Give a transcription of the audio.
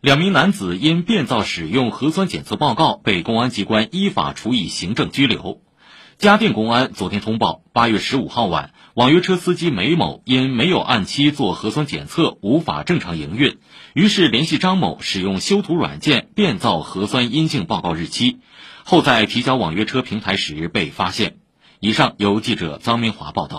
两名男子因变造使用核酸检测报告，被公安机关依法处以行政拘留。嘉定公安昨天通报，八月十五号晚，网约车司机梅某因没有按期做核酸检测，无法正常营运，于是联系张某使用修图软件变造核酸阴性报告日期，后在提交网约车平台时被发现。以上由记者臧明华报道。